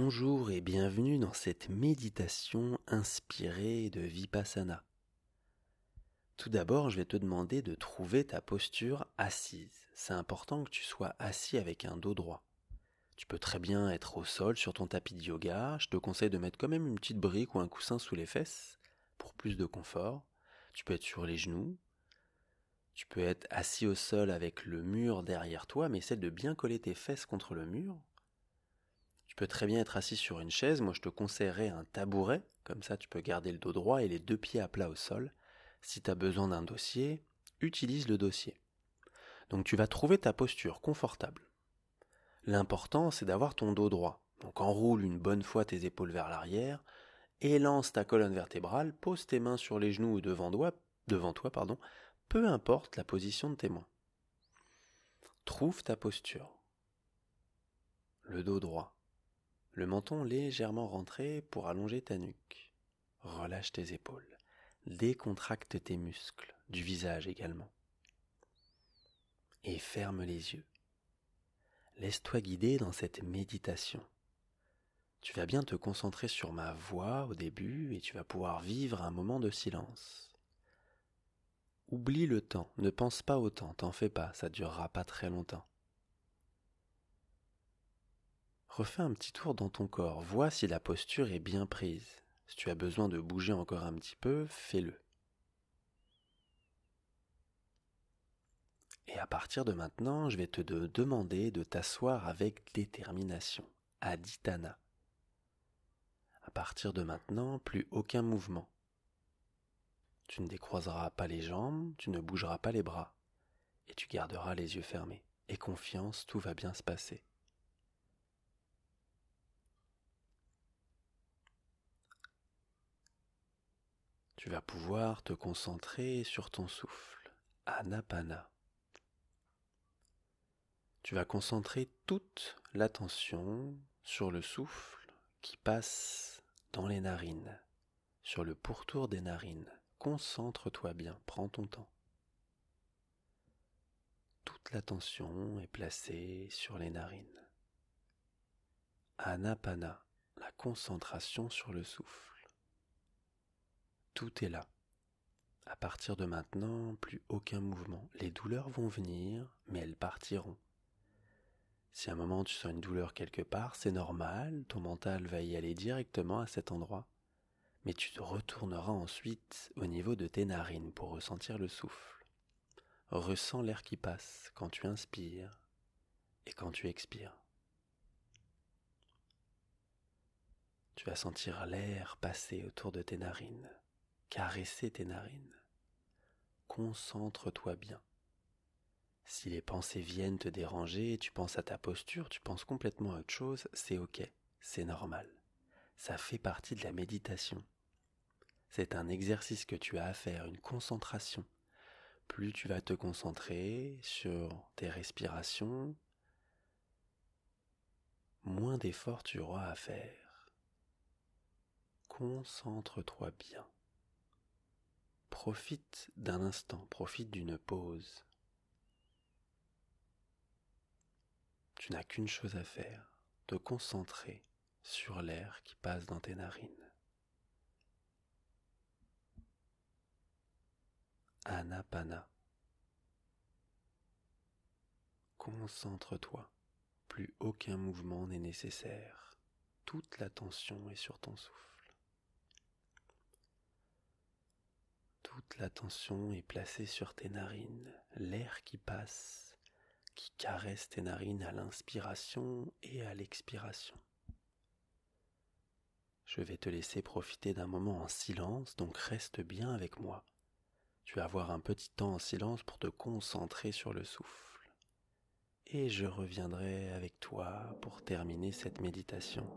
Bonjour et bienvenue dans cette méditation inspirée de Vipassana. Tout d'abord, je vais te demander de trouver ta posture assise. C'est important que tu sois assis avec un dos droit. Tu peux très bien être au sol sur ton tapis de yoga. Je te conseille de mettre quand même une petite brique ou un coussin sous les fesses pour plus de confort. Tu peux être sur les genoux. Tu peux être assis au sol avec le mur derrière toi, mais essaie de bien coller tes fesses contre le mur peux très bien être assis sur une chaise. Moi, je te conseillerais un tabouret. Comme ça, tu peux garder le dos droit et les deux pieds à plat au sol. Si tu as besoin d'un dossier, utilise le dossier. Donc, tu vas trouver ta posture confortable. L'important, c'est d'avoir ton dos droit. Donc, enroule une bonne fois tes épaules vers l'arrière, élance ta colonne vertébrale, pose tes mains sur les genoux ou devant toi, pardon, peu importe la position de tes mains. Trouve ta posture. Le dos droit le menton légèrement rentré pour allonger ta nuque. Relâche tes épaules. Décontracte tes muscles, du visage également. Et ferme les yeux. Laisse-toi guider dans cette méditation. Tu vas bien te concentrer sur ma voix au début et tu vas pouvoir vivre un moment de silence. Oublie le temps, ne pense pas au temps, t'en fais pas, ça durera pas très longtemps. Refais un petit tour dans ton corps, vois si la posture est bien prise. Si tu as besoin de bouger encore un petit peu, fais-le. Et à partir de maintenant, je vais te demander de t'asseoir avec détermination, aditana. À partir de maintenant, plus aucun mouvement. Tu ne décroiseras pas les jambes, tu ne bougeras pas les bras, et tu garderas les yeux fermés. Et confiance, tout va bien se passer. Tu vas pouvoir te concentrer sur ton souffle, anapana. Tu vas concentrer toute l'attention sur le souffle qui passe dans les narines, sur le pourtour des narines. Concentre-toi bien, prends ton temps. Toute l'attention est placée sur les narines. Anapana, la concentration sur le souffle. Tout est là. À partir de maintenant, plus aucun mouvement. Les douleurs vont venir, mais elles partiront. Si à un moment tu sens une douleur quelque part, c'est normal, ton mental va y aller directement à cet endroit. Mais tu te retourneras ensuite au niveau de tes narines pour ressentir le souffle. Ressens l'air qui passe quand tu inspires et quand tu expires. Tu vas sentir l'air passer autour de tes narines caresser tes narines. Concentre-toi bien. Si les pensées viennent te déranger, tu penses à ta posture, tu penses complètement à autre chose, c'est ok, c'est normal. Ça fait partie de la méditation. C'est un exercice que tu as à faire, une concentration. Plus tu vas te concentrer sur tes respirations, moins d'efforts tu auras à faire. Concentre-toi bien. Profite d'un instant, profite d'une pause. Tu n'as qu'une chose à faire, te concentrer sur l'air qui passe dans tes narines. Anapana. Concentre-toi, plus aucun mouvement n'est nécessaire, toute l'attention est sur ton souffle. Toute l'attention est placée sur tes narines, l'air qui passe, qui caresse tes narines à l'inspiration et à l'expiration. Je vais te laisser profiter d'un moment en silence, donc reste bien avec moi. Tu vas avoir un petit temps en silence pour te concentrer sur le souffle. Et je reviendrai avec toi pour terminer cette méditation.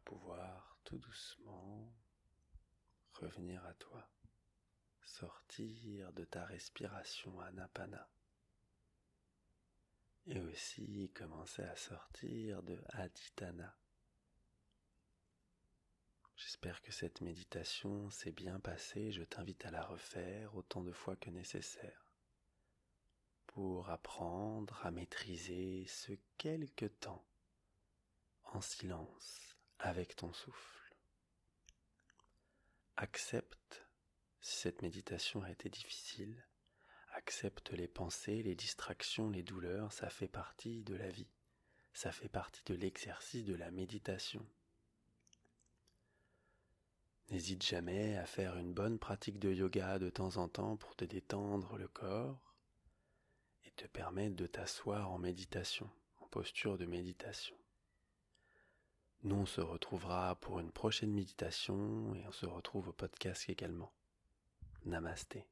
Pouvoir tout doucement revenir à toi, sortir de ta respiration anapana et aussi commencer à sortir de aditana. J'espère que cette méditation s'est bien passée, je t'invite à la refaire autant de fois que nécessaire pour apprendre à maîtriser ce quelque temps en silence avec ton souffle. Accepte si cette méditation a été difficile, accepte les pensées, les distractions, les douleurs, ça fait partie de la vie, ça fait partie de l'exercice de la méditation. N'hésite jamais à faire une bonne pratique de yoga de temps en temps pour te détendre le corps te permettre de t'asseoir en méditation, en posture de méditation. Nous, on se retrouvera pour une prochaine méditation et on se retrouve au podcast également. Namasté.